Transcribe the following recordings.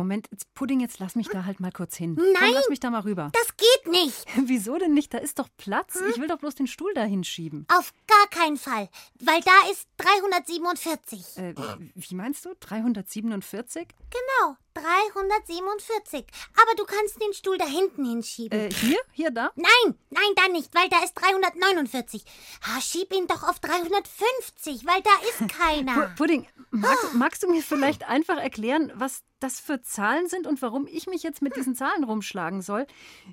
Moment, jetzt Pudding, jetzt lass mich da halt mal kurz hin. Nein! Komm, lass mich da mal rüber. Das geht nicht. Wieso denn nicht? Da ist doch Platz. Ich will doch bloß den Stuhl da hinschieben. Auf gar keinen Fall. Weil da ist 347. Äh, wie meinst du? 347? Genau, 347. Aber du kannst den Stuhl da hinten hinschieben. Äh, hier? Hier, da? Nein, nein, da nicht, weil da ist 349. Ha, schieb ihn doch auf 350, weil da ist keiner. Pudding, magst, magst du mir vielleicht einfach erklären, was das für Zahlen sind und warum ich mich jetzt mit diesen Zahlen rumschlagen soll?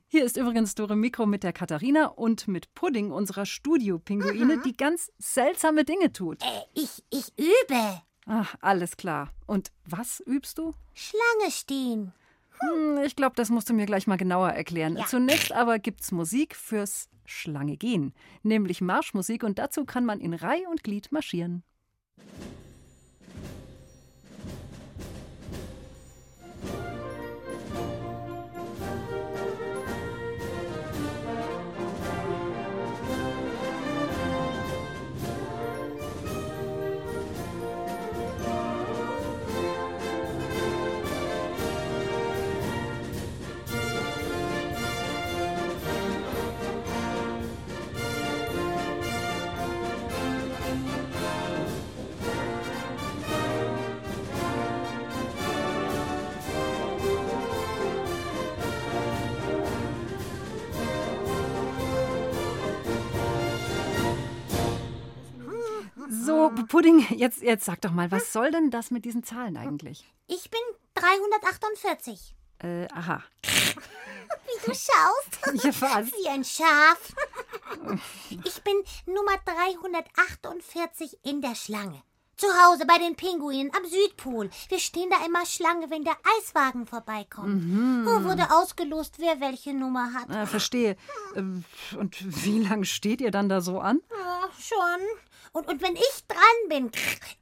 Hier ist übrigens Dore Mikro mit der Katharina und mit Pudding, unserer Studio-Pinguine, die ganz seltsame Dinge tut. äh, ich, ich übe. Ach, alles klar. Und was übst du? Schlange stehen. Hm, ich glaube, das musst du mir gleich mal genauer erklären. Ja. Zunächst aber gibt's Musik fürs Schlange gehen, nämlich Marschmusik und dazu kann man in Reih und Glied marschieren. Pudding, jetzt, jetzt sag doch mal, was soll denn das mit diesen Zahlen eigentlich? Ich bin 348. Äh, aha. Wie du schaust. Ja, was? Wie ein Schaf. Ich bin Nummer 348 in der Schlange. Zu Hause bei den Pinguinen am Südpol. Wir stehen da immer Schlange, wenn der Eiswagen vorbeikommt. Oh, wurde ausgelost, wer welche Nummer hat. Äh, verstehe. Und wie lange steht ihr dann da so an? Ja, schon. Und, und wenn ich dran bin,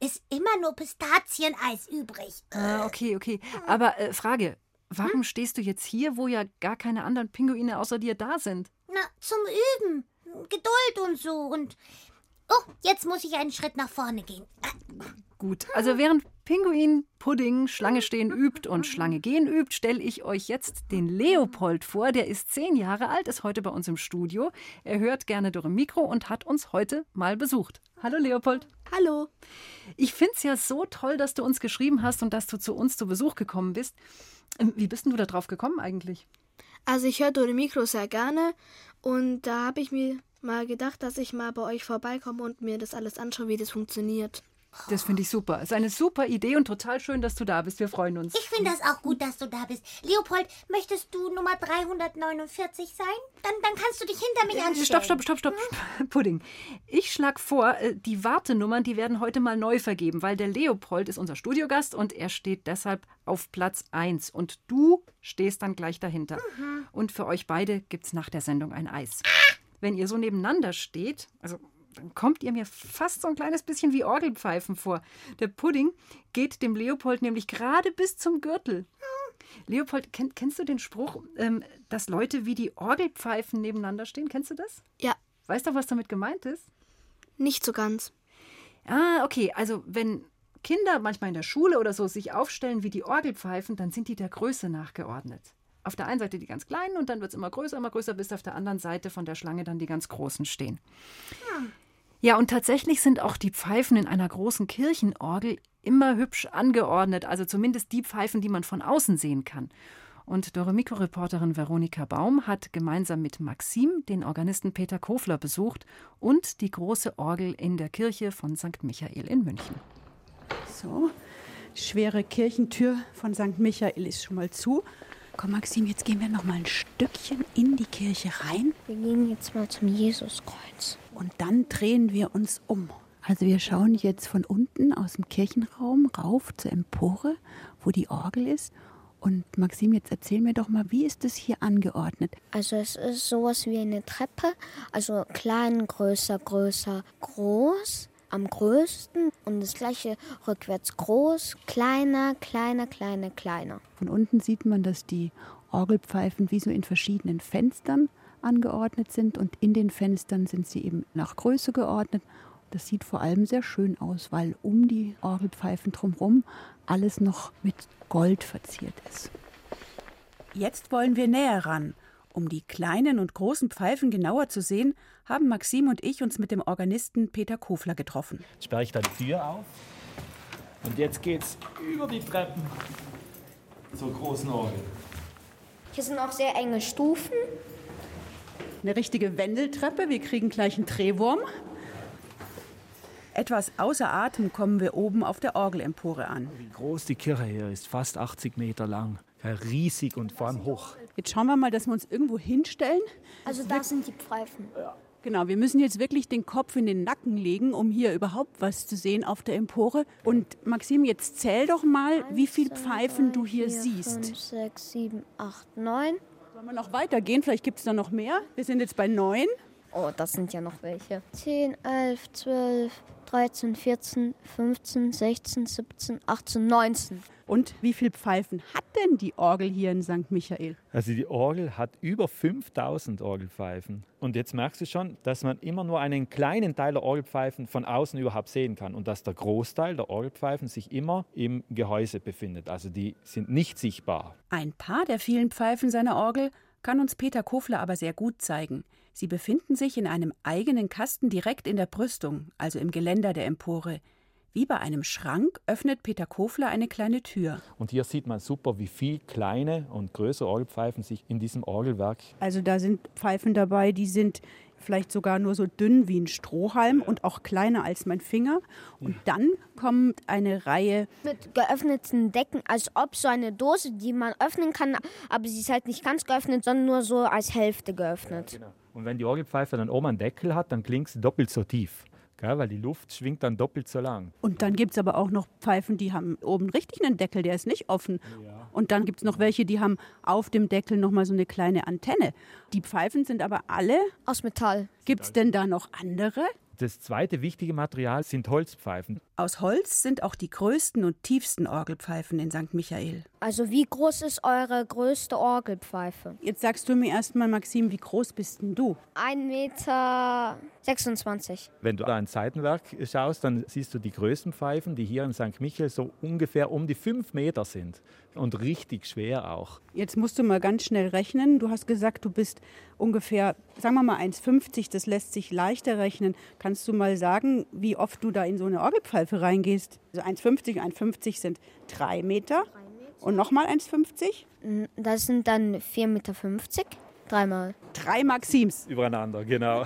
ist immer nur Pistazieneis übrig. Ah, okay, okay. Aber äh, Frage, warum stehst du jetzt hier, wo ja gar keine anderen Pinguine außer dir da sind? Na, zum Üben. Geduld und so. Und. Oh, jetzt muss ich einen Schritt nach vorne gehen. Gut, also während Pinguin, Pudding, Schlange stehen übt und Schlange gehen übt, stelle ich euch jetzt den Leopold vor. Der ist zehn Jahre alt, ist heute bei uns im Studio. Er hört gerne durch ein Mikro und hat uns heute mal besucht. Hallo Leopold. Hallo. Ich finde es ja so toll, dass du uns geschrieben hast und dass du zu uns zu Besuch gekommen bist. Ähm, Wie bist denn du da drauf gekommen eigentlich? Also ich höre Dore Mikro sehr gerne und da habe ich mir mal gedacht, dass ich mal bei euch vorbeikomme und mir das alles anschaue, wie das funktioniert. Das finde ich super. Ist eine super Idee und total schön, dass du da bist. Wir freuen uns. Ich finde das auch gut, dass du da bist. Leopold, möchtest du Nummer 349 sein? Dann, dann kannst du dich hinter mich anstellen. Stopp, stopp, stopp, stopp. Pudding. Ich schlage vor, äh, die Wartenummern, die werden heute mal neu vergeben, weil der Leopold ist unser Studiogast und er steht deshalb auf Platz 1. Und du stehst dann gleich dahinter. Und für euch beide gibt es nach der Sendung ein Eis. Wenn ihr so nebeneinander steht, also dann kommt ihr mir fast so ein kleines bisschen wie Orgelpfeifen vor. Der Pudding geht dem Leopold nämlich gerade bis zum Gürtel. Leopold, kenn, kennst du den Spruch, ähm, dass Leute wie die Orgelpfeifen nebeneinander stehen? Kennst du das? Ja, Weißt du, was damit gemeint ist? nicht so ganz. Ah, okay. Also, wenn Kinder manchmal in der Schule oder so sich aufstellen wie die Orgelpfeifen, dann sind die der Größe nachgeordnet. Auf der einen Seite die ganz kleinen und dann wird es immer größer, immer größer, bis auf der anderen Seite von der Schlange dann die ganz großen stehen. Ja, und tatsächlich sind auch die Pfeifen in einer großen Kirchenorgel immer hübsch angeordnet, also zumindest die Pfeifen, die man von außen sehen kann. Und Doremiko-Reporterin Veronika Baum hat gemeinsam mit Maxim den Organisten Peter Kofler besucht und die große Orgel in der Kirche von St. Michael in München. So, schwere Kirchentür von St. Michael ist schon mal zu. Komm, Maxim, jetzt gehen wir noch mal ein Stückchen in die Kirche rein Wir gehen jetzt mal zum Jesuskreuz. und dann drehen wir uns um. Also wir schauen jetzt von unten aus dem Kirchenraum rauf zur Empore, wo die Orgel ist. Und Maxim, jetzt erzähl mir doch mal, wie ist es hier angeordnet? Also es ist sowas wie eine Treppe. Also klein, größer, größer, groß. Am größten und das gleiche rückwärts groß, kleiner, kleiner, kleiner, kleiner. Von unten sieht man, dass die Orgelpfeifen wie so in verschiedenen Fenstern angeordnet sind und in den Fenstern sind sie eben nach Größe geordnet. Das sieht vor allem sehr schön aus, weil um die Orgelpfeifen drumherum alles noch mit Gold verziert ist. Jetzt wollen wir näher ran. Um die kleinen und großen Pfeifen genauer zu sehen, haben Maxim und ich uns mit dem Organisten Peter Kofler getroffen. Jetzt sperre ich da die Tür auf. Und jetzt geht's über die Treppen zur großen Orgel. Hier sind auch sehr enge Stufen. Eine richtige Wendeltreppe, wir kriegen gleich einen Drehwurm. Etwas außer Atem kommen wir oben auf der Orgelempore an. Wie groß die Kirche hier ist, fast 80 Meter lang. Ja, riesig und vor allem hoch. Jetzt schauen wir mal, dass wir uns irgendwo hinstellen. Also da sind die Pfeifen. Genau, wir müssen jetzt wirklich den Kopf in den Nacken legen, um hier überhaupt was zu sehen auf der Empore. Und Maxim, jetzt zähl doch mal, wie viele Pfeifen du hier siehst. 5, 6, 7, 8, 9. Sollen wir noch weitergehen? Vielleicht gibt es da noch mehr. Wir sind jetzt bei neun. Oh, das sind ja noch welche. 10, 11, 12, 13, 14, 15, 16, 17, 18, 19. Und wie viele Pfeifen hat denn die Orgel hier in St. Michael? Also die Orgel hat über 5000 Orgelpfeifen. Und jetzt merkst du schon, dass man immer nur einen kleinen Teil der Orgelpfeifen von außen überhaupt sehen kann und dass der Großteil der Orgelpfeifen sich immer im Gehäuse befindet. Also die sind nicht sichtbar. Ein paar der vielen Pfeifen seiner Orgel kann uns Peter Kofler aber sehr gut zeigen. Sie befinden sich in einem eigenen Kasten direkt in der Brüstung, also im Geländer der Empore. Wie bei einem Schrank öffnet Peter Kofler eine kleine Tür. Und hier sieht man super, wie viel kleine und größere Orgelpfeifen sich in diesem Orgelwerk. Also da sind Pfeifen dabei, die sind vielleicht sogar nur so dünn wie ein Strohhalm und auch kleiner als mein Finger. Und dann kommt eine Reihe Mit geöffneten Decken, als ob so eine Dose, die man öffnen kann, aber sie ist halt nicht ganz geöffnet, sondern nur so als Hälfte geöffnet. Genau. Und wenn die Orgelpfeife dann oben einen Deckel hat, dann klingt sie doppelt so tief. Gell? Weil die Luft schwingt dann doppelt so lang. Und dann gibt es aber auch noch Pfeifen, die haben oben richtig einen Deckel, der ist nicht offen. Und dann gibt es noch welche, die haben auf dem Deckel nochmal so eine kleine Antenne. Die Pfeifen sind aber alle. Aus Metall. Gibt es denn da noch andere? Das zweite wichtige Material sind Holzpfeifen. Aus Holz sind auch die größten und tiefsten Orgelpfeifen in St. Michael. Also wie groß ist eure größte Orgelpfeife? Jetzt sagst du mir erstmal, Maxim, wie groß bist denn du? 1,26 Meter. 26. Wenn du da ein Seitenwerk schaust, dann siehst du die größten Pfeifen, die hier in St. Michael so ungefähr um die 5 Meter sind. Und richtig schwer auch. Jetzt musst du mal ganz schnell rechnen. Du hast gesagt, du bist ungefähr, sagen wir mal 1,50, das lässt sich leichter rechnen. Kannst du mal sagen, wie oft du da in so eine Orgelpfeife reingehst? Also 1,50, 1,50 sind 3 Meter. Und nochmal 1,50? Das sind dann 4,50 Meter. Dreimal. Drei Maxims. Übereinander, genau.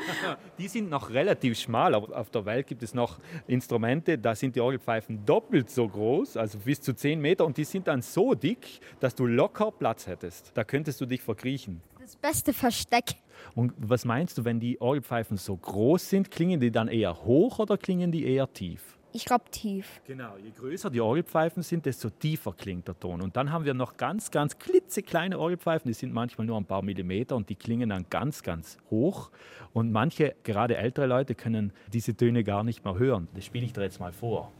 die sind noch relativ schmal, aber auf der Welt gibt es noch Instrumente, da sind die Orgelpfeifen doppelt so groß, also bis zu 10 Meter, und die sind dann so dick, dass du locker Platz hättest. Da könntest du dich verkriechen. Das beste Versteck. Und was meinst du, wenn die Orgelpfeifen so groß sind, klingen die dann eher hoch oder klingen die eher tief? Ich glaube tief. Genau, je größer die Orgelpfeifen sind, desto tiefer klingt der Ton. Und dann haben wir noch ganz, ganz klitzekleine Orgelpfeifen, die sind manchmal nur ein paar Millimeter und die klingen dann ganz, ganz hoch. Und manche, gerade ältere Leute, können diese Töne gar nicht mehr hören. Das spiele ich dir jetzt mal vor.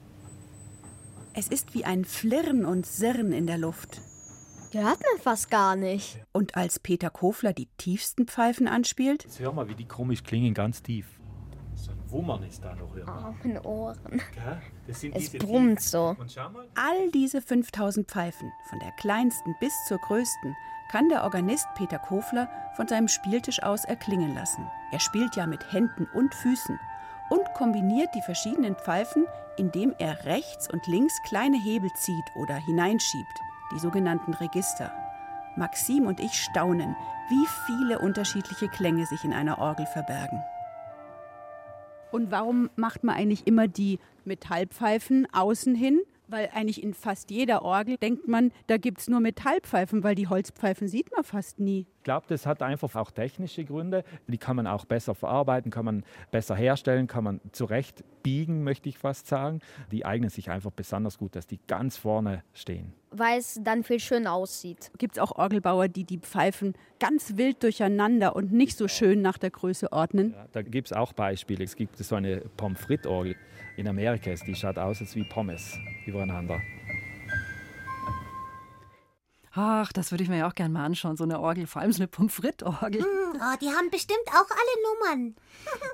Es ist wie ein Flirren und Sirren in der Luft. Hört man fast gar nicht. Und als Peter Kofler die tiefsten Pfeifen anspielt, Jetzt hör mal, wie die komisch klingen, ganz tief. Wummern ist da noch hörbar. Oh, meine Ohren. Sind Es diese brummt tiefen. so. Und schau mal. all diese 5000 Pfeifen, von der kleinsten bis zur größten, kann der Organist Peter Kofler von seinem Spieltisch aus erklingen lassen. Er spielt ja mit Händen und Füßen und kombiniert die verschiedenen Pfeifen, indem er rechts und links kleine Hebel zieht oder hineinschiebt, die sogenannten Register. Maxim und ich staunen, wie viele unterschiedliche Klänge sich in einer Orgel verbergen. Und warum macht man eigentlich immer die Metallpfeifen außen hin? Weil eigentlich in fast jeder Orgel denkt man, da gibt es nur Metallpfeifen, weil die Holzpfeifen sieht man fast nie. glaube, das hat einfach auch technische Gründe. Die kann man auch besser verarbeiten, kann man besser herstellen, kann man zurecht biegen, möchte ich fast sagen. Die eignen sich einfach besonders gut, dass die ganz vorne stehen. Weil es dann viel schöner aussieht. Gibt es auch Orgelbauer, die die Pfeifen ganz wild durcheinander und nicht so schön nach der Größe ordnen? Ja, da gibt es auch Beispiele. Es gibt so eine Pommes frites-Orgel in Amerika, die schaut aus als wie Pommes übereinander. Ach, das würde ich mir ja auch gerne mal anschauen, so eine Orgel, vor allem so eine Pommes frites-Orgel. Hm, oh, die haben bestimmt auch alle Nummern.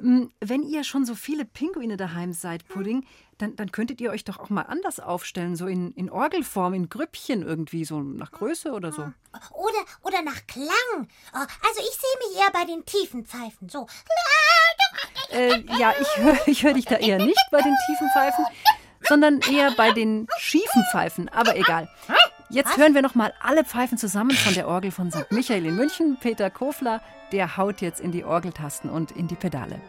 Mm, Wenn ihr schon so viele Pinguine daheim seid, Pudding, dann, dann könntet ihr euch doch auch mal anders aufstellen, so in, in Orgelform, in Grüppchen irgendwie, so nach Größe oder so. Oder, oder nach Klang. Oh, also ich sehe mich eher bei den tiefen Pfeifen. So. Äh, ja, ich höre ich hör dich da eher nicht bei den tiefen Pfeifen, sondern eher bei den schiefen Pfeifen. Aber egal. Jetzt hören wir noch mal alle Pfeifen zusammen von der Orgel von St. Michael in München. Peter Kofler, der haut jetzt in die Orgeltasten und in die Pedale.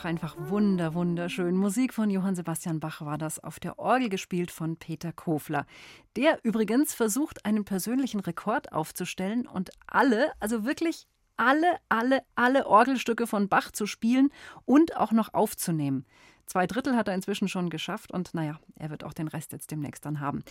Ach, einfach wunder, wunderschön. Musik von Johann Sebastian Bach war das auf der Orgel gespielt von Peter Kofler. Der übrigens versucht, einen persönlichen Rekord aufzustellen und alle, also wirklich alle, alle, alle Orgelstücke von Bach zu spielen und auch noch aufzunehmen. Zwei Drittel hat er inzwischen schon geschafft und naja, er wird auch den Rest jetzt demnächst dann haben.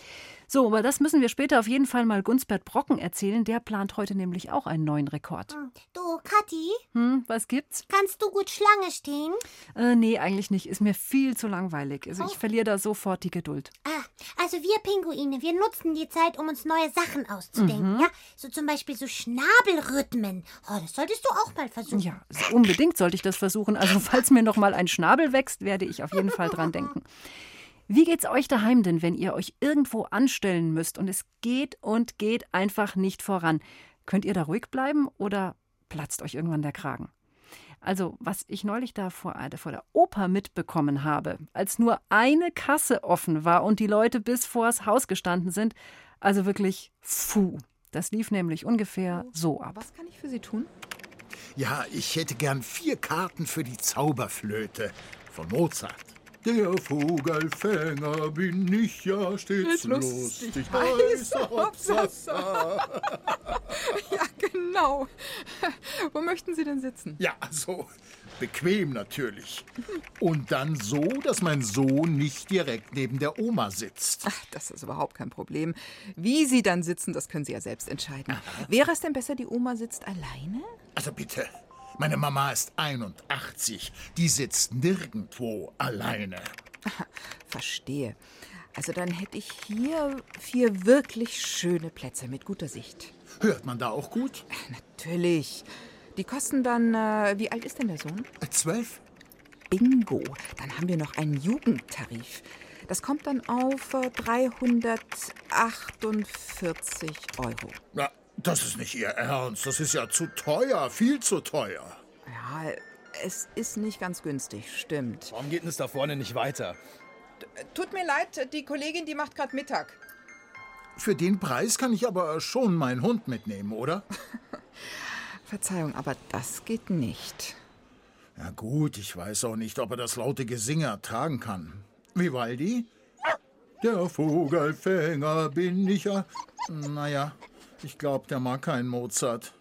So, aber das müssen wir später auf jeden Fall mal Gunsbert Brocken erzählen. Der plant heute nämlich auch einen neuen Rekord. Du, Kathi, Hm, was gibt's? kannst du gut Schlange stehen? Äh, nee, eigentlich nicht. Ist mir viel zu langweilig. Also ich verliere da sofort die Geduld. Ah, also wir Pinguine, wir nutzen die Zeit, um uns neue Sachen auszudenken, ja? So zum Beispiel so Schnabelrhythmen. Oh, das solltest du auch mal versuchen. Ja, unbedingt sollte ich das versuchen. Also falls mir noch mal ein Schnabel wächst, werde ich auf jeden Fall dran denken. Wie geht's euch daheim denn, wenn ihr euch irgendwo anstellen müsst und es geht und geht einfach nicht voran? Könnt ihr da ruhig bleiben oder platzt euch irgendwann der Kragen? Also, was ich neulich da vor, äh, vor der Oper mitbekommen habe, als nur eine Kasse offen war und die Leute bis vors Haus gestanden sind, also wirklich, puh. Das lief nämlich ungefähr so ab. Was kann ich für Sie tun? Ja, ich hätte gern vier Karten für die Zauberflöte von Mozart. Der Vogelfänger bin ich ja stets Lustig, lustig, heißer Hopsasa. Ja, genau. Wo möchten Sie denn sitzen? Ja, so bequem natürlich. Und dann so, dass mein Sohn nicht direkt neben der Oma sitzt. Ach, das ist überhaupt kein Problem. Wie Sie dann sitzen, das können Sie ja selbst entscheiden. Wäre es denn besser, die Oma sitzt alleine? Also bitte, meine Mama ist 81. Die sitzt nirgendwo alleine. Verstehe. Also dann hätte ich hier vier wirklich schöne Plätze mit guter Sicht. Hört man da auch gut? Natürlich. Die kosten dann, äh, wie alt ist denn der Sohn? Äh, Zwölf? Bingo. Dann haben wir noch einen Jugendtarif. Das kommt dann auf äh, 348 Euro. Na, das ist nicht Ihr Ernst. Das ist ja zu teuer, viel zu teuer. Ja, es ist nicht ganz günstig, stimmt. Warum geht denn es da vorne nicht weiter? Tut mir leid, die Kollegin, die macht gerade Mittag. Für den Preis kann ich aber schon meinen Hund mitnehmen, oder? Verzeihung, aber das geht nicht. Ja gut, ich weiß auch nicht, ob er das laute Gesinge ertragen kann. Vivaldi? Der Vogelfänger bin ich ja. Naja, ich glaube, der mag keinen Mozart.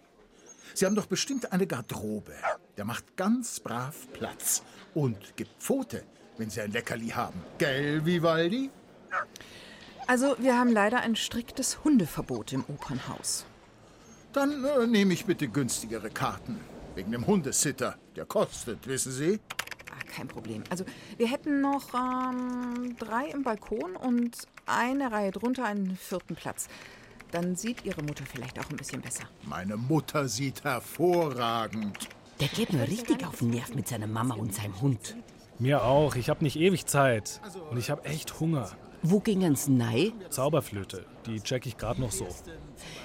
Sie haben doch bestimmt eine Garderobe. Der macht ganz brav Platz und gibt Pfote, wenn Sie ein Leckerli haben. Gell, Vivaldi? Also, wir haben leider ein striktes Hundeverbot im Opernhaus. Dann äh, nehme ich bitte günstigere Karten. Wegen dem Hundesitter. Der kostet, wissen Sie? Ah, kein Problem. Also, wir hätten noch ähm, drei im Balkon und eine Reihe drunter einen vierten Platz. Dann sieht Ihre Mutter vielleicht auch ein bisschen besser. Meine Mutter sieht hervorragend. Der geht mir richtig auf den Nerv mit seiner Mama und seinem Hund. Mir auch. Ich habe nicht ewig Zeit. Und ich habe echt Hunger. Wo gingen's nei? Zauberflöte. Die check ich gerade noch so.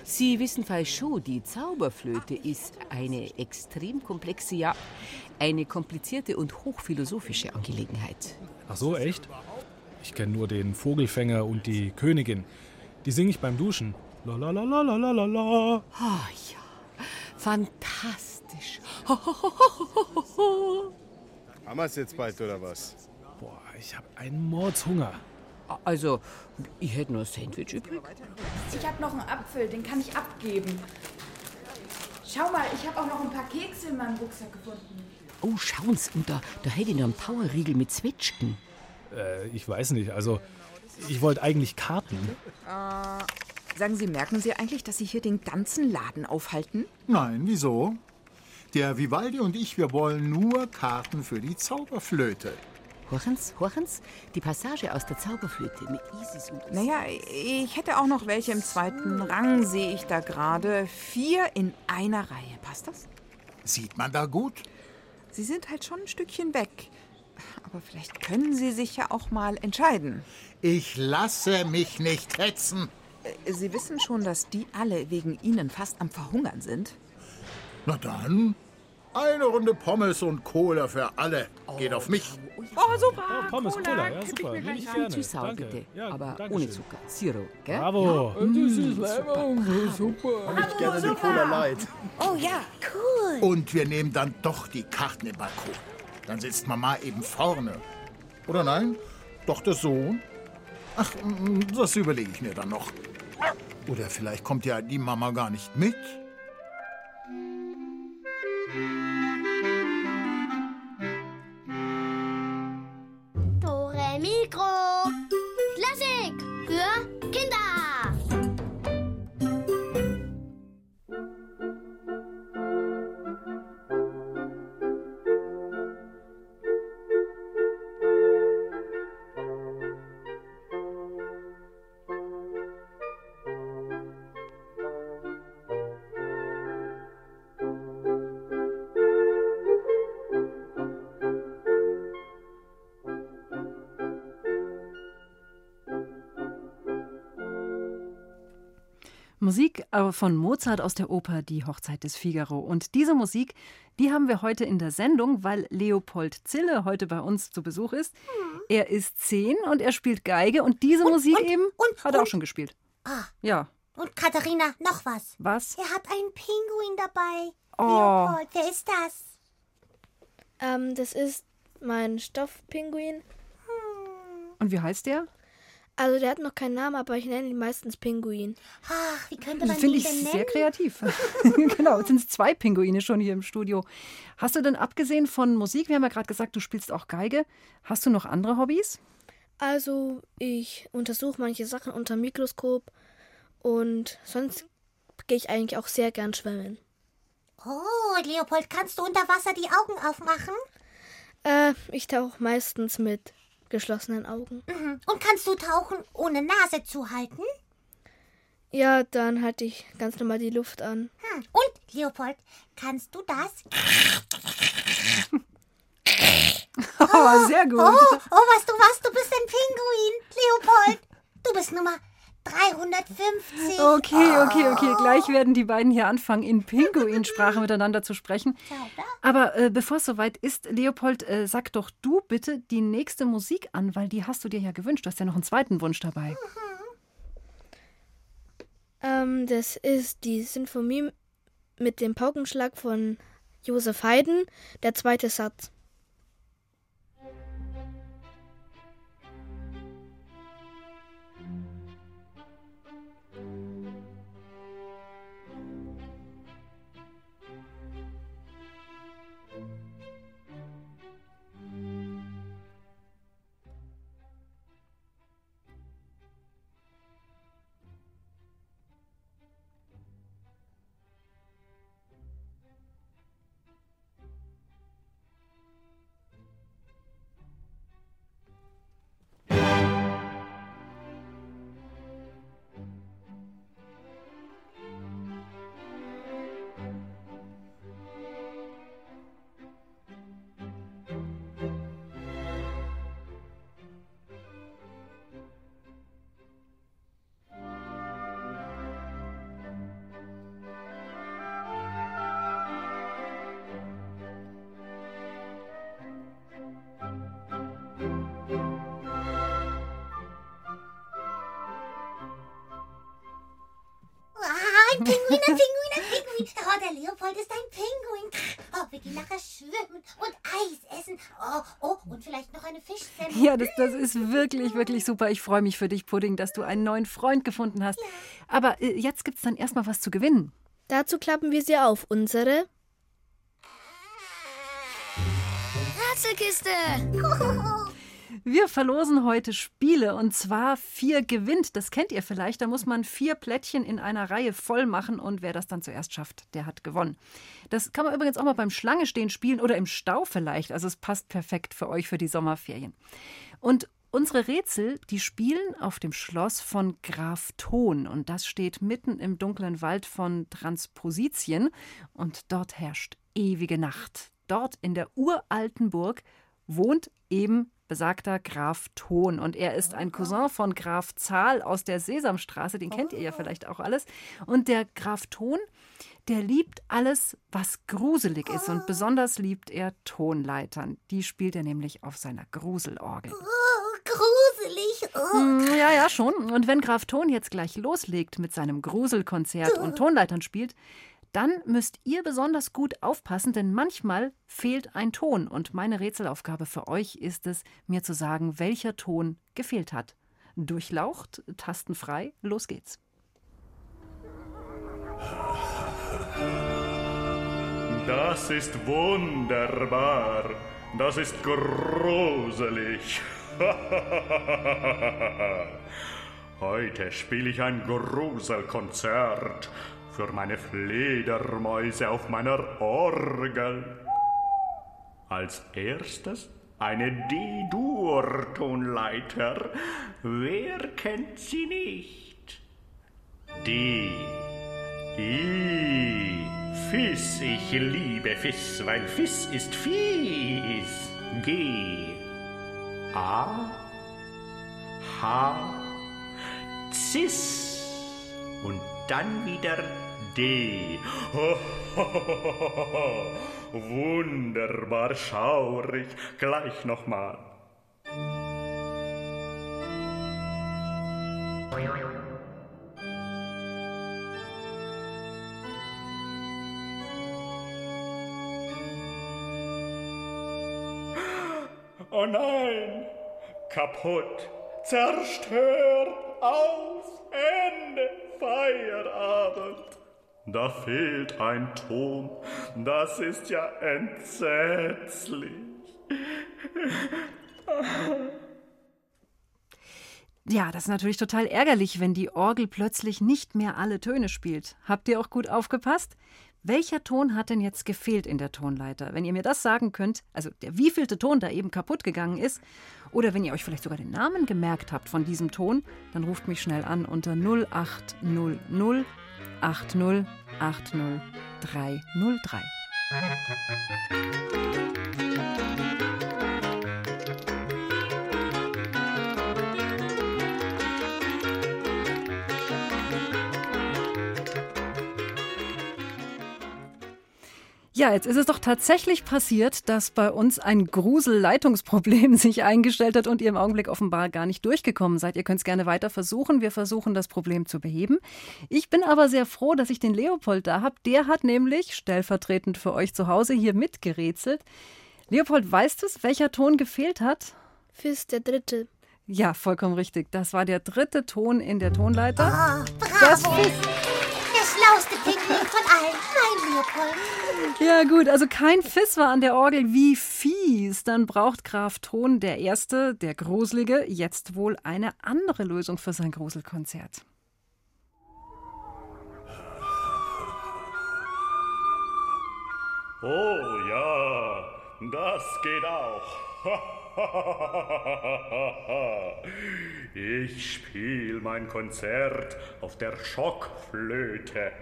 Sie wissen vielleicht schon, die Zauberflöte ist eine extrem komplexe, ja, eine komplizierte und hochphilosophische Angelegenheit. Ach so, echt? Ich kenne nur den Vogelfänger und die Königin. Die singe ich beim Duschen. La la la la la la la la. Ah ja, fantastisch. Haben wir es jetzt bald oder was? Boah, ich habe einen Mordshunger. Also, ich hätte nur ein Sandwich übrig. Ich habe noch einen Apfel, den kann ich abgeben. Schau mal, ich habe auch noch ein paar Kekse in meinem Rucksack gefunden. Oh, schauen's, und da, da hätte ich noch einen Powerriegel mit Zwetschgen. Äh, ich weiß nicht. Also, ich wollte eigentlich Karten. Äh, sagen Sie, merken Sie eigentlich, dass Sie hier den ganzen Laden aufhalten? Nein, wieso? Der Vivaldi und ich, wir wollen nur Karten für die Zauberflöte. Horchens, Horchens, die Passage aus der Zauberflöte mit Isis und Isis. Naja, ich hätte auch noch welche im zweiten Rang, sehe ich da gerade. Vier in einer Reihe. Passt das? Sieht man da gut? Sie sind halt schon ein Stückchen weg. Aber vielleicht können Sie sich ja auch mal entscheiden. Ich lasse mich nicht hetzen. Sie wissen schon, dass die alle wegen Ihnen fast am Verhungern sind? Na dann, eine Runde Pommes und Cola für alle. Geht auf mich. Oh, super. Oh, Pommes, Cola. Cola, ja, ich super. gleich ich rein. gerne. Zu sauer, Danke. bitte. Ja, Aber danke ohne. Zucker. Zero, gell? Bravo. Ja. Mm, super. Ich gerne die Cola Light. Oh ja, cool. Und wir nehmen dann doch die Karten im Balkon. Dann sitzt Mama eben vorne. Oder nein? Doch der Sohn? Ach, mm, das überlege ich mir dann noch. Oder vielleicht kommt ja die Mama gar nicht mit. Mikro. Klassik Musik äh, von Mozart aus der Oper Die Hochzeit des Figaro. Und diese Musik, die haben wir heute in der Sendung, weil Leopold Zille heute bei uns zu Besuch ist. Er ist zehn und er spielt Geige und diese Musik eben hat er auch schon gespielt. Ah, Ja. und Katharina, noch was. Was? Er hat einen Pinguin dabei. Oh. Leopold, wer ist das? Ähm, das ist mein Stoffpinguin. Und wie heißt der? Also der hat noch keinen Namen, aber ich nenne ihn meistens Pinguin. Ach, wie könnte man Finde ich denn sehr nennen? kreativ. genau, jetzt sind es zwei Pinguine schon hier im Studio. Hast du denn abgesehen von Musik, wir haben ja gerade gesagt, du spielst auch Geige, hast du noch andere Hobbys? Also ich untersuche manche Sachen unter Mikroskop und sonst gehe ich eigentlich auch sehr gern schwimmen. Oh, Leopold, kannst du unter Wasser die Augen aufmachen? Äh, ich tauche meistens mit geschlossenen Augen. Mhm. Und kannst du tauchen, ohne Nase zu halten? Ja, dann halte ich ganz normal die Luft an. Hm. Und, Leopold, kannst du das? Oh, sehr gut. Oh, oh, weißt du was? Du bist ein Pinguin, Leopold. Du bist Nummer 350. Okay, okay, okay. Gleich werden die beiden hier anfangen, in Pinguinsprache miteinander zu sprechen. Aber äh, bevor es soweit ist, Leopold, äh, sag doch du bitte die nächste Musik an, weil die hast du dir ja gewünscht. Du hast ja noch einen zweiten Wunsch dabei. Ähm, das ist die Sinfonie mit dem Paukenschlag von Josef Haydn, der zweite Satz. Pinguin, ein Pinguin, ein Pinguin. Oh, der Leopold ist ein Pinguin. Oh, wir gehen nachher schwimmen und Eis essen. Oh, oh, und vielleicht noch eine Fischsemmel. Ja, das, das ist wirklich, wirklich super. Ich freue mich für dich, Pudding, dass du einen neuen Freund gefunden hast. Aber äh, jetzt gibt es dann erstmal was zu gewinnen. Dazu klappen wir sie auf. Unsere Rätselkiste. Wir verlosen heute Spiele und zwar vier gewinnt. Das kennt ihr vielleicht. Da muss man vier Plättchen in einer Reihe voll machen und wer das dann zuerst schafft, der hat gewonnen. Das kann man übrigens auch mal beim Schlange stehen spielen oder im Stau vielleicht. Also es passt perfekt für euch für die Sommerferien. Und Unsere Rätsel, die spielen auf dem Schloss von Graf Thon und das steht mitten im dunklen Wald von Transpositien und dort herrscht ewige Nacht. Dort in der uralten Burg wohnt eben besagter Graf Thon und er ist ein Cousin von Graf Zahl aus der Sesamstraße, den kennt ihr ja vielleicht auch alles und der Graf Thon, der liebt alles, was gruselig ist und besonders liebt er Tonleitern. Die spielt er nämlich auf seiner Gruselorgel. Oh, gruselig. Oh. Hm, Ja, ja, schon. Und wenn Graf Ton jetzt gleich loslegt mit seinem Gruselkonzert und Tonleitern spielt, dann müsst ihr besonders gut aufpassen, denn manchmal fehlt ein Ton. Und meine Rätselaufgabe für euch ist es, mir zu sagen, welcher Ton gefehlt hat. Durchlaucht, tastenfrei, los geht's. Das ist wunderbar. Das ist gruselig. Heute spiele ich ein Gruselkonzert für meine Fledermäuse auf meiner Orgel. Als erstes eine D-Dur-Tonleiter. Wer kennt sie nicht? D. I. Fiss, ich liebe Fiss, weil Fiss ist fies. G. A. H. Cis. Und dann wieder D. Wunderbar schaurig. Gleich nochmal. Oh nein! Kaputt, zerstört, Ende, Feierabend. Da fehlt ein Ton, das ist ja entsetzlich. Ja, das ist natürlich total ärgerlich, wenn die Orgel plötzlich nicht mehr alle Töne spielt. Habt ihr auch gut aufgepasst? Welcher Ton hat denn jetzt gefehlt in der Tonleiter? Wenn ihr mir das sagen könnt, also der wievielte Ton da eben kaputt gegangen ist, oder wenn ihr euch vielleicht sogar den Namen gemerkt habt von diesem Ton, dann ruft mich schnell an unter 0800 80 80 Ja, jetzt ist es doch tatsächlich passiert, dass bei uns ein Gruselleitungsproblem sich eingestellt hat und ihr im Augenblick offenbar gar nicht durchgekommen seid. Ihr könnt es gerne weiter versuchen. Wir versuchen, das Problem zu beheben. Ich bin aber sehr froh, dass ich den Leopold da habe. Der hat nämlich stellvertretend für euch zu Hause hier mitgerätselt. Leopold, weißt du welcher Ton gefehlt hat? Fis, der dritte. Ja, vollkommen richtig. Das war der dritte Ton in der Tonleiter. Ah, Das bravo. Fis. Der schlauste Pinguin von allen. Mein Leopold. Ja, gut, also kein Fiss war an der Orgel. Wie fies. Dann braucht Graf Thon, der Erste, der Gruselige, jetzt wohl eine andere Lösung für sein Gruselkonzert. Oh ja, das geht auch. Ich spiel mein Konzert auf der Schockflöte.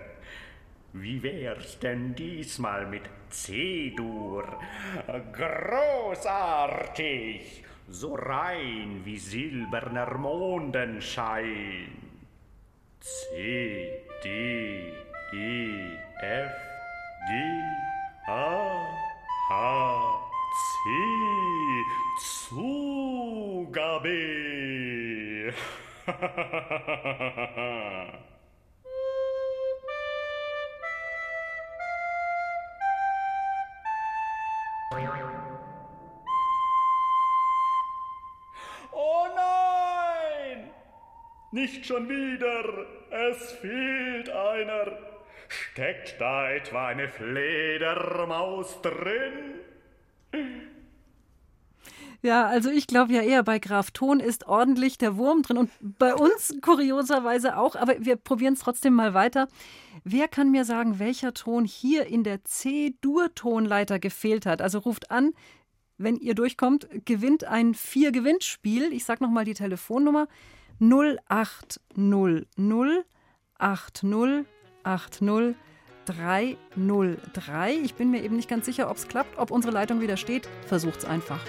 Wie wär's denn diesmal mit C-Dur? Großartig! So rein wie silberner Mondenschein. C, D, E, F, G, A, H, C. Zugabe. oh nein! Nicht schon wieder! Es fehlt einer! Steckt da etwa eine Fledermaus drin? Ja, also ich glaube ja eher bei Graf Ton ist ordentlich der Wurm drin und bei uns kurioserweise auch, aber wir probieren es trotzdem mal weiter. Wer kann mir sagen, welcher Ton hier in der C-Dur-Tonleiter gefehlt hat? Also ruft an, wenn ihr durchkommt, gewinnt ein Vier-Gewinn-Spiel. Ich sage nochmal die Telefonnummer 0800 80 80 303. Ich bin mir eben nicht ganz sicher, ob es klappt, ob unsere Leitung wieder steht. Versucht's einfach.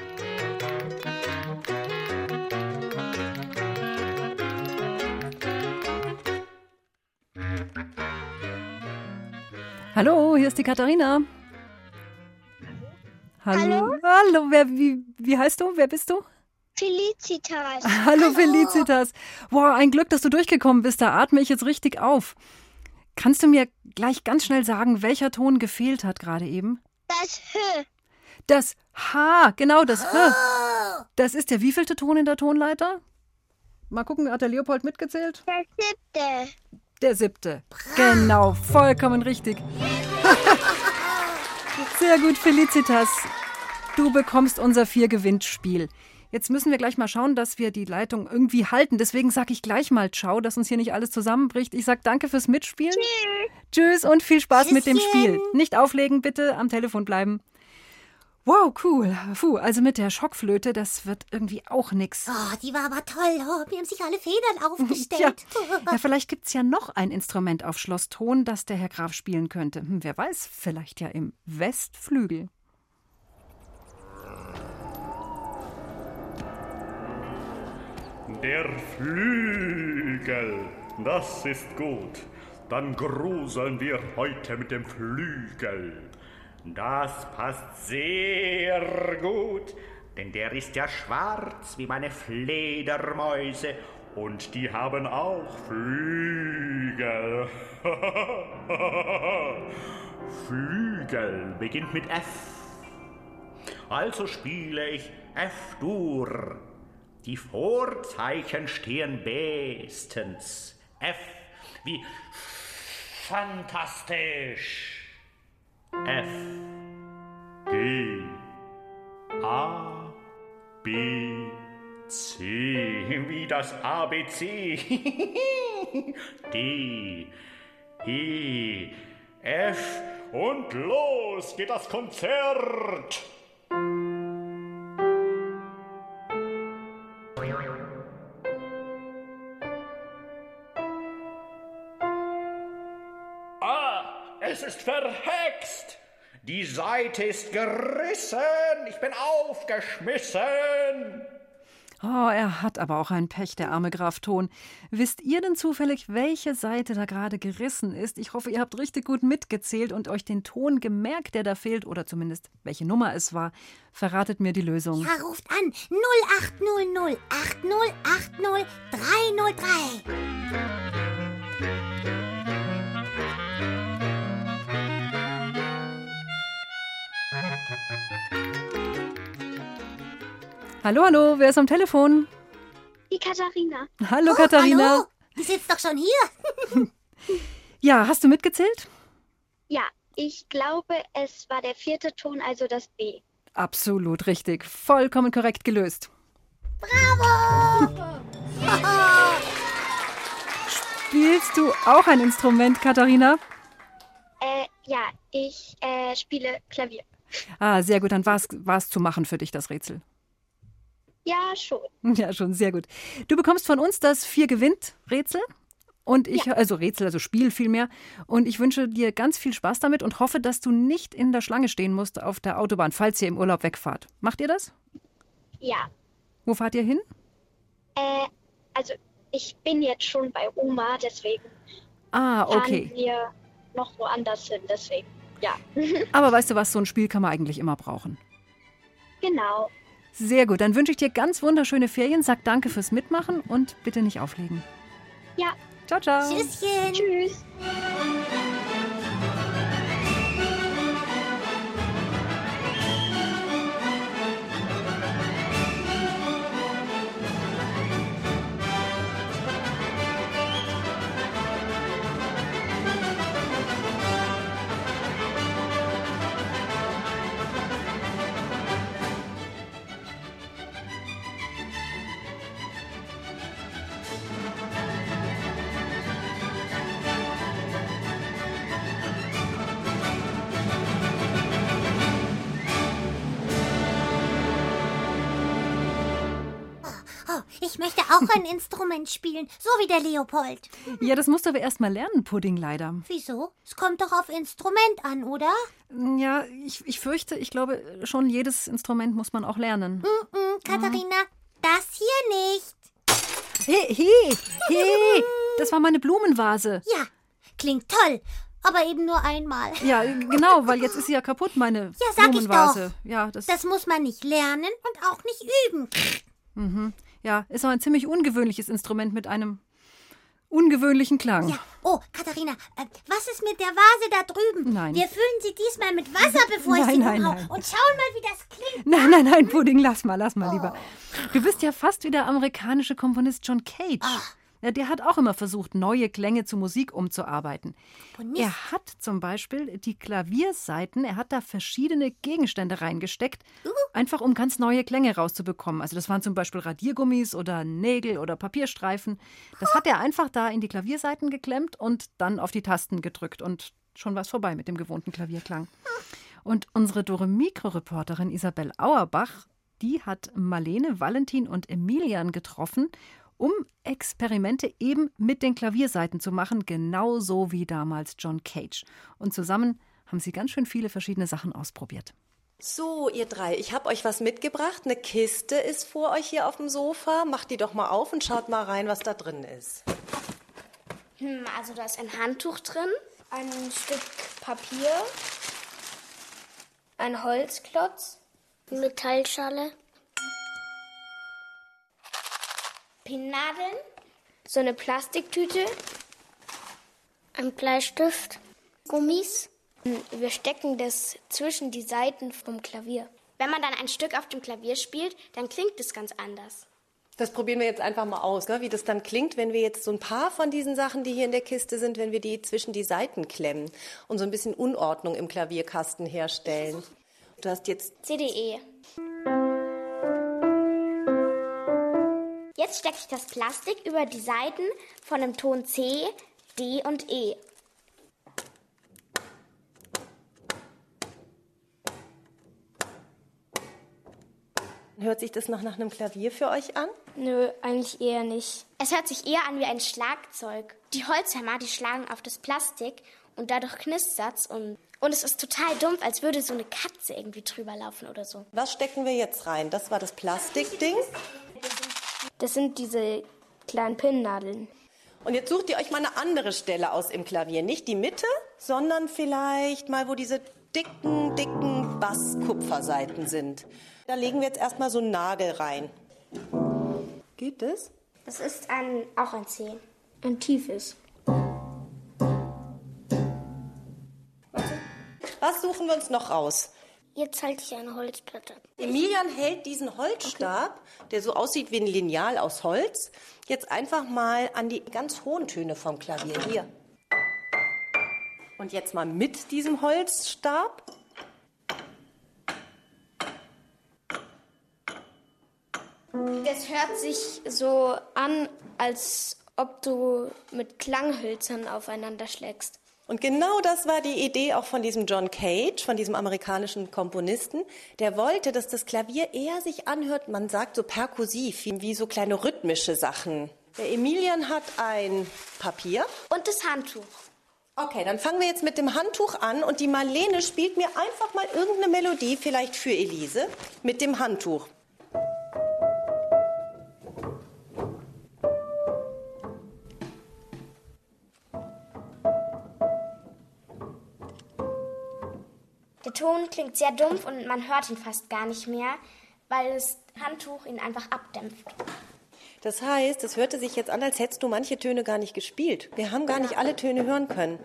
Hallo, hier ist die Katharina. Hallo. Hallo, wer, wie, wie heißt du? Wer bist du? Felicitas. Hallo, Felicitas. Boah, ein Glück, dass du durchgekommen bist. Da atme ich jetzt richtig auf. Kannst du mir gleich ganz schnell sagen, welcher Ton gefehlt hat gerade eben? Das H. Das H, genau das H. Das ist der wievielte Ton in der Tonleiter? Mal gucken, hat der Leopold mitgezählt? Der siebte. Der siebte. Genau, vollkommen richtig. Sehr gut, Felicitas. Du bekommst unser Vier-Gewinnt-Spiel. Jetzt müssen wir gleich mal schauen, dass wir die Leitung irgendwie halten. Deswegen sage ich gleich mal Ciao, dass uns hier nicht alles zusammenbricht. Ich sage danke fürs Mitspielen. Tschüss. Tschüss und viel Spaß mit dem Spiel. Nicht auflegen, bitte am Telefon bleiben. Wow, cool. Puh, also mit der Schockflöte, das wird irgendwie auch nix. Oh, die war aber toll. Oh, mir haben sich alle Federn aufgestellt. ja, ja, vielleicht gibt's ja noch ein Instrument auf Schloss Thon, das der Herr Graf spielen könnte. Hm, wer weiß, vielleicht ja im Westflügel. Der Flügel, das ist gut. Dann gruseln wir heute mit dem Flügel. Das passt sehr gut, denn der ist ja schwarz wie meine Fledermäuse und die haben auch Flügel. Flügel beginnt mit F. Also spiele ich F-Dur. Die Vorzeichen stehen bestens. F wie fantastisch. F. G. A. B. C. Wie das ABC. D. E. F. Und los geht das Konzert. Ist verhext. Die Seite ist gerissen. Ich bin aufgeschmissen. Oh, er hat aber auch ein Pech, der arme Graf Ton. Wisst ihr denn zufällig, welche Seite da gerade gerissen ist? Ich hoffe, ihr habt richtig gut mitgezählt und euch den Ton gemerkt, der da fehlt, oder zumindest welche Nummer es war. Verratet mir die Lösung. Ja, ruft an 0800 8080 303. Hallo, hallo, wer ist am Telefon? Die Katharina. Hallo, Katharina. Hallo, die sitzt doch schon hier. Ja, hast du mitgezählt? Ja, ich glaube, es war der vierte Ton, also das B. Absolut richtig. Vollkommen korrekt gelöst. Bravo! Spielst du auch ein Instrument, Katharina? Äh, ja, ich äh, spiele Klavier. Ah, sehr gut. Dann war es zu machen für dich, das Rätsel. Ja, schon. Ja, schon, sehr gut. Du bekommst von uns das Vier-Gewinnt-Rätsel. Und ich, ja. also Rätsel, also Spiel vielmehr. Und ich wünsche dir ganz viel Spaß damit und hoffe, dass du nicht in der Schlange stehen musst auf der Autobahn, falls ihr im Urlaub wegfahrt. Macht ihr das? Ja. Wo fahrt ihr hin? Äh, also ich bin jetzt schon bei Oma, deswegen ah, okay. fahren wir noch woanders hin, deswegen, ja. Aber weißt du was, so ein Spiel kann man eigentlich immer brauchen. Genau. Sehr gut, dann wünsche ich dir ganz wunderschöne Ferien. Sag danke fürs Mitmachen und bitte nicht auflegen. Ja. Ciao, ciao. Tschüsschen. Tschüss. Ich möchte auch ein Instrument spielen, so wie der Leopold. Ja, das musst du aber erst mal lernen, Pudding leider. Wieso? Es kommt doch auf Instrument an, oder? Ja, ich, ich fürchte, ich glaube schon, jedes Instrument muss man auch lernen. Mm -mm, Katharina, das hier nicht. Hey, hey, hey, das war meine Blumenvase. Ja, klingt toll, aber eben nur einmal. Ja, genau, weil jetzt ist sie ja kaputt, meine Ja, sag ich Blumenvase. doch. Ja, das, Das muss man nicht lernen und auch nicht üben. mhm. Ja, ist auch ein ziemlich ungewöhnliches Instrument mit einem ungewöhnlichen Klang. Ja. Oh, Katharina, äh, was ist mit der Vase da drüben? Nein. Wir füllen sie diesmal mit Wasser, bevor ich Nein, sie nein, nein. Und schauen mal, wie das klingt. Nein, nein, nein, Pudding, lass mal, lass mal lieber. Du bist ja fast wie der amerikanische Komponist John Cage. Ja, der hat auch immer versucht, neue Klänge zu Musik umzuarbeiten. Er hat zum Beispiel die Klavierseiten, er hat da verschiedene Gegenstände reingesteckt, einfach um ganz neue Klänge rauszubekommen. Also das waren zum Beispiel Radiergummis oder Nägel oder Papierstreifen. Das hat er einfach da in die Klavierseiten geklemmt und dann auf die Tasten gedrückt und schon war es vorbei mit dem gewohnten Klavierklang. Und unsere Dore Mikro-Reporterin Isabel Auerbach, die hat Marlene, Valentin und Emilian getroffen, um Experimente eben mit den Klavierseiten zu machen, genauso wie damals John Cage. Und zusammen haben sie ganz schön viele verschiedene Sachen ausprobiert. So, ihr drei, ich habe euch was mitgebracht. Eine Kiste ist vor euch hier auf dem Sofa. Macht die doch mal auf und schaut mal rein, was da drin ist. Hm, also da ist ein Handtuch drin, ein Stück Papier, ein Holzklotz, Metallschale, Pinnadeln, so eine Plastiktüte, ein Bleistift, Gummis. Wir stecken das zwischen die Seiten vom Klavier. Wenn man dann ein Stück auf dem Klavier spielt, dann klingt es ganz anders. Das probieren wir jetzt einfach mal aus, ne? wie das dann klingt, wenn wir jetzt so ein paar von diesen Sachen, die hier in der Kiste sind, wenn wir die zwischen die Seiten klemmen und so ein bisschen Unordnung im Klavierkasten herstellen. Du hast jetzt CDE. Jetzt stecke ich das Plastik über die Seiten von dem Ton C, D und E. Hört sich das noch nach einem Klavier für euch an? Nö, eigentlich eher nicht. Es hört sich eher an wie ein Schlagzeug. Die Holzhammer, die schlagen auf das Plastik und dadurch knistert's und, und es ist total dumpf, als würde so eine Katze irgendwie drüber laufen oder so. Was stecken wir jetzt rein? Das war das Plastikding. Das sind diese kleinen Pinnnadeln. Und jetzt sucht ihr euch mal eine andere Stelle aus im Klavier. Nicht die Mitte, sondern vielleicht mal, wo diese dicken, dicken Basskupferseiten sind. Da legen wir jetzt erstmal so einen Nagel rein. Geht das? Das ist ein, auch ein C. Ein tiefes. Was suchen wir uns noch raus? Jetzt halte ich eine Holzplatte. Emilian hält diesen Holzstab, der so aussieht wie ein Lineal aus Holz, jetzt einfach mal an die ganz hohen Töne vom Klavier hier. Und jetzt mal mit diesem Holzstab. Das hört sich so an, als ob du mit Klanghölzern aufeinander schlägst. Und genau das war die Idee auch von diesem John Cage, von diesem amerikanischen Komponisten. Der wollte, dass das Klavier eher sich anhört, man sagt so perkussiv, wie, so kleine rhythmische Sachen. Der Emilian hat ein Papier. Und das Handtuch. Okay, dann fangen wir jetzt mit dem Handtuch an und die Marlene spielt mir einfach mal irgendeine Melodie, vielleicht für Elise, mit dem Handtuch. Der Ton klingt sehr dumpf und man hört ihn fast gar nicht mehr, weil das Handtuch ihn einfach abdämpft. Das heißt, es hörte sich jetzt an, als hättest du manche Töne gar nicht gespielt. Wir haben gar nicht alle Töne hören können.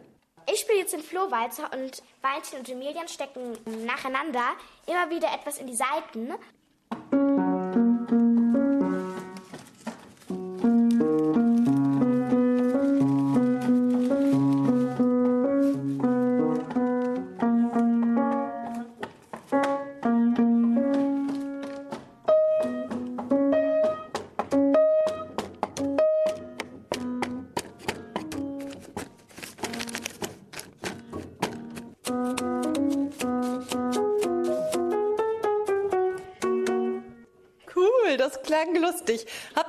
Ich spiele jetzt den Flohwalzer und Valentin und Emilian stecken nacheinander immer wieder etwas in die Seiten.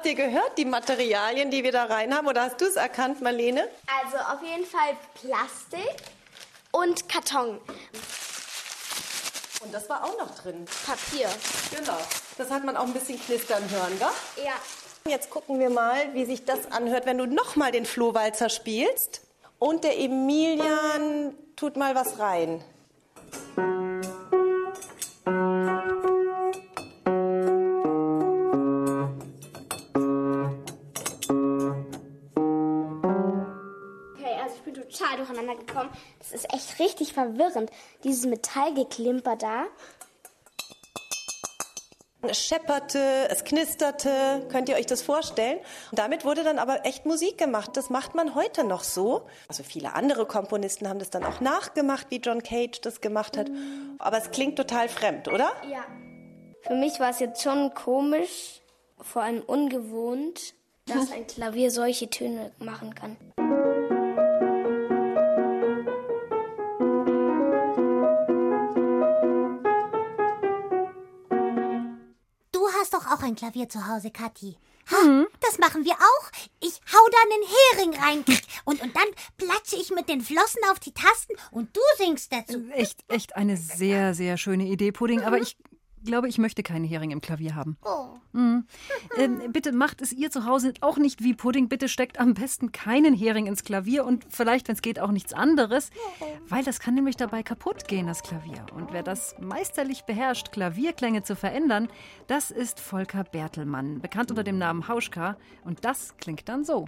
Ihr gehört, die Materialien, die wir da rein haben? Oder hast du es erkannt, Marlene? Also auf jeden Fall Plastik und Karton. Und das war auch noch drin. Papier. Genau. Das hat man auch ein bisschen knistern hören, gell? Ja. Jetzt gucken wir mal, wie sich das anhört, wenn du nochmal den Flohwalzer spielst. Und der Emilian tut mal was rein. Verwirrend. Dieses Metallgeklimper da. Es schepperte, es knisterte, könnt ihr euch das vorstellen? Und damit wurde dann aber echt Musik gemacht. Das macht man heute noch so. Also viele andere Komponisten haben das dann auch nachgemacht, wie John Cage das gemacht hat. Aber es klingt total fremd, oder? Ja. Für mich war es jetzt schon komisch, vor allem ungewohnt, dass ein Klavier solche Töne machen kann. Auch ein Klavier zu Hause, Kathi. Ha, Das machen wir auch. Ich hau da einen Hering rein und, und dann platsche ich mit den Flossen auf die Tasten und du singst dazu. Echt, echt eine sehr, sehr schöne Idee, Pudding. Aber ich glaube, ich möchte keine Hering im Klavier haben. Oh. Mhm. Ähm, bitte macht es ihr zu Hause auch nicht wie Pudding. Bitte steckt am besten keinen Hering ins Klavier und vielleicht, wenn es geht, auch nichts anderes. Weil das kann nämlich dabei kaputt gehen, das Klavier. Und wer das meisterlich beherrscht, Klavierklänge zu verändern, das ist Volker Bertelmann, bekannt unter dem Namen Hauschka. Und das klingt dann so.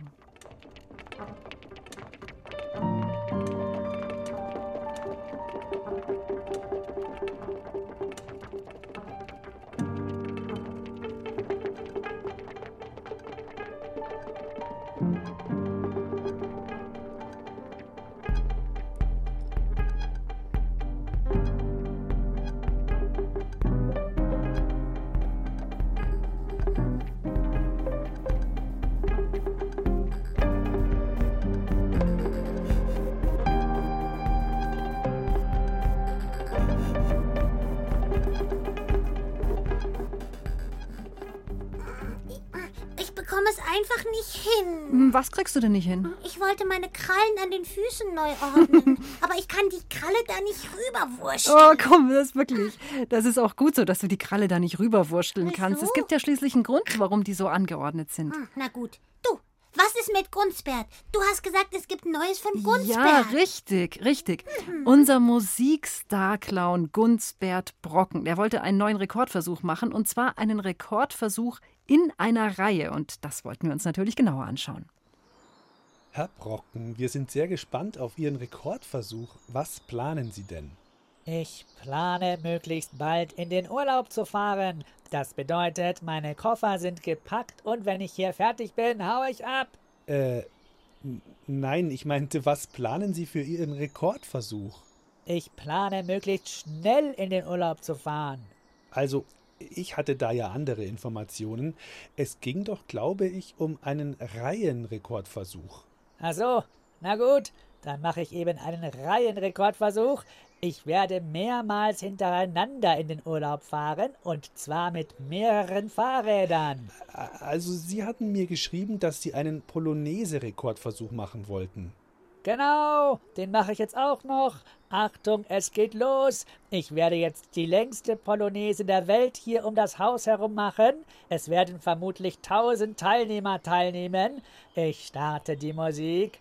Was kriegst du denn nicht hin? Ich wollte meine Krallen an den Füßen neu ordnen, aber ich kann die Kralle da nicht rüberwurschteln. Oh, komm, das ist wirklich. Das ist auch gut so, dass du die Kralle da nicht rüberwursteln kannst. Es gibt ja schließlich einen Grund, warum die so angeordnet sind. Hm, Na gut. Du, was ist mit Gunsbert? Du hast gesagt, es gibt Neues von Ja, Gunsbert. richtig, richtig. Unser Musikstar-Clown Gunsbert Brocken, der wollte einen neuen Rekordversuch machen und zwar einen Rekordversuch in einer Reihe. Und das wollten wir uns natürlich genauer anschauen. Herr Brocken, wir sind sehr gespannt auf Ihren Rekordversuch. Was planen Sie denn? Ich plane möglichst bald in den Urlaub zu fahren. Das bedeutet, meine Koffer sind gepackt und wenn ich hier fertig bin, hau ich ab. Äh, nein, ich meinte, was planen Sie für Ihren Rekordversuch? Ich plane möglichst schnell in den Urlaub zu fahren. Also, ich hatte da ja andere Informationen. Es ging doch, glaube ich, um einen Reihenrekordversuch. Ach so, na gut, dann mache ich eben einen Reihenrekordversuch. Ich werde mehrmals hintereinander in den Urlaub fahren und zwar mit mehreren Fahrrädern. Also, Sie hatten mir geschrieben, dass Sie einen Polonaise-Rekordversuch machen wollten. Genau, den mache ich jetzt auch noch. Achtung, es geht los. Ich werde jetzt die längste Polonaise der Welt hier um das Haus herum machen. Es werden vermutlich tausend Teilnehmer teilnehmen. Ich starte die Musik.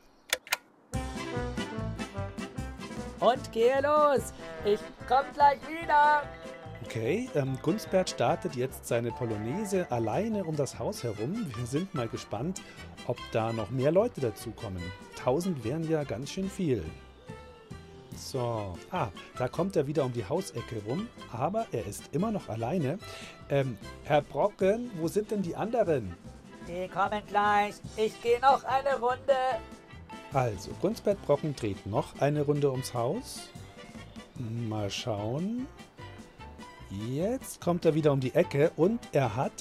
Und gehe los. Ich komme gleich wieder. Okay, ähm, Gunsbert startet jetzt seine Polonaise alleine um das Haus herum. Wir sind mal gespannt, ob da noch mehr Leute dazukommen. Tausend wären ja ganz schön viel. So, ah, da kommt er wieder um die Hausecke rum, aber er ist immer noch alleine. Ähm, Herr Brocken, wo sind denn die anderen? Die kommen gleich. Ich gehe noch eine Runde. Also, Gunsbert Brocken dreht noch eine Runde ums Haus. Mal schauen. Jetzt kommt er wieder um die Ecke und er hat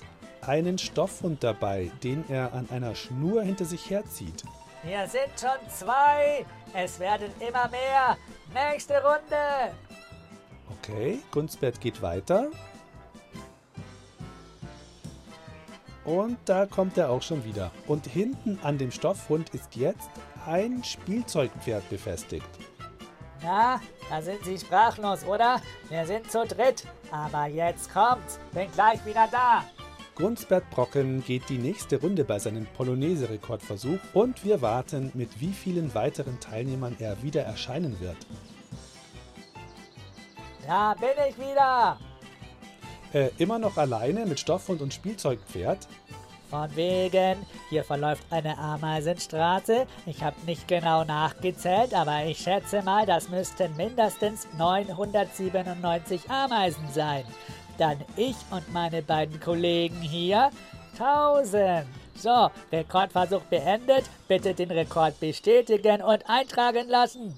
einen Stoffhund dabei, den er an einer Schnur hinter sich herzieht. Hier sind schon zwei. Es werden immer mehr. Nächste Runde. Okay, Gunsbert geht weiter. Und da kommt er auch schon wieder. Und hinten an dem Stoffhund ist jetzt ein Spielzeugpferd befestigt. Na, da sind Sie sprachlos, oder? Wir sind zu dritt. Aber jetzt kommt's. Bin gleich wieder da. Grunsbert Brocken geht die nächste Runde bei seinem Polonaise-Rekordversuch und wir warten, mit wie vielen weiteren Teilnehmern er wieder erscheinen wird. Da bin ich wieder. Äh, immer noch alleine mit Stoffhund und Spielzeugpferd? Von wegen, hier verläuft eine Ameisenstraße. Ich habe nicht genau nachgezählt, aber ich schätze mal, das müssten mindestens 997 Ameisen sein. Dann ich und meine beiden Kollegen hier 1000. So, Rekordversuch beendet. Bitte den Rekord bestätigen und eintragen lassen.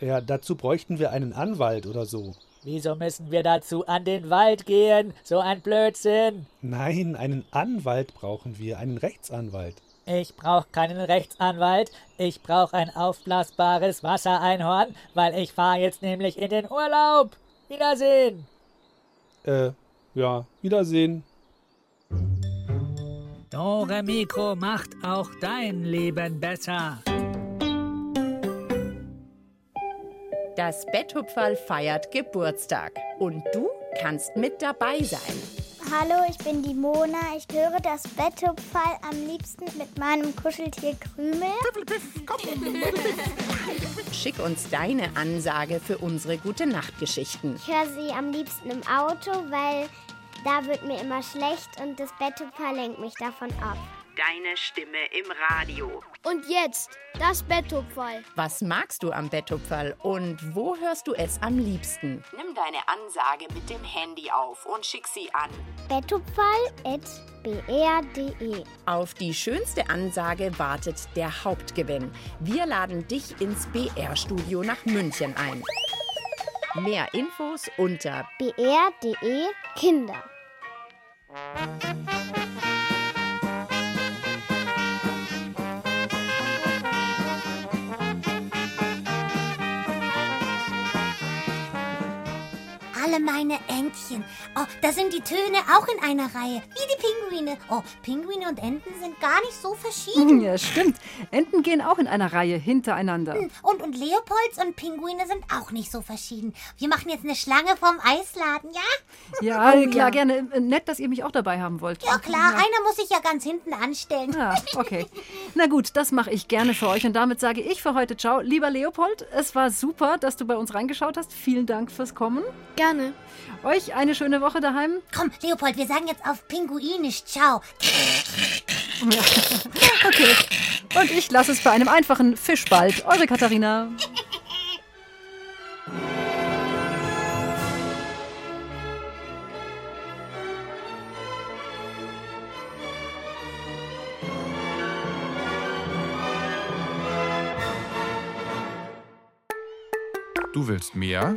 Ja, dazu bräuchten wir einen Anwalt oder so. Wieso müssen wir dazu an den Wald gehen? So ein Blödsinn. Nein, einen Anwalt brauchen wir, einen Rechtsanwalt. Ich brauche keinen Rechtsanwalt. Ich brauche ein aufblasbares Wassereinhorn, weil ich fahre jetzt nämlich in den Urlaub. Wiedersehen. Äh, ja, Wiedersehen. Dore Mikro macht auch dein Leben besser. Das Betthupferl feiert Geburtstag und du kannst mit dabei sein. Hallo, ich bin die Mona. Ich höre das Betthupferl am liebsten mit meinem Kuscheltier Krümel. Schick uns deine Ansage für unsere gute Nachtgeschichten. Ich höre sie am liebsten im Auto, weil da wird mir immer schlecht und das Betthupferl lenkt mich davon ab. Deine Stimme im Radio. Und jetzt das Betthupferl. Was magst du am Betthupferl und wo hörst du es am liebsten? Nimm deine Ansage mit dem Handy auf und schick sie an. Betthupferl.br.de Auf die schönste Ansage wartet der Hauptgewinn. Wir laden dich ins BR-Studio nach München ein. Mehr Infos unter br.de Kinder. Alle meine Entchen. Oh, da sind die Töne auch in einer Reihe. Wie die Pinguine. Oh, Pinguine und Enten sind gar nicht so verschieden. Ja, stimmt. Enten gehen auch in einer Reihe hintereinander. Und, und Leopolds und Pinguine sind auch nicht so verschieden. Wir machen jetzt eine Schlange vom Eisladen, ja? Ja, Oh, klar, ja. gerne. Nett, dass ihr mich auch dabei haben wollt. Ja, klar. Einer muss sich ja ganz hinten anstellen. Ja, okay. Na gut, das mache ich gerne für euch. Und damit sage ich für heute Ciao. Lieber Leopold, es war super, dass du bei uns reingeschaut hast. Vielen Dank fürs Kommen. Gerne. Euch eine schöne Woche daheim. Komm, Leopold, wir sagen jetzt auf Pinguinisch Ciao. Okay. Und ich lasse es bei einem einfachen Fischball. Eure Katharina. Du willst mehr?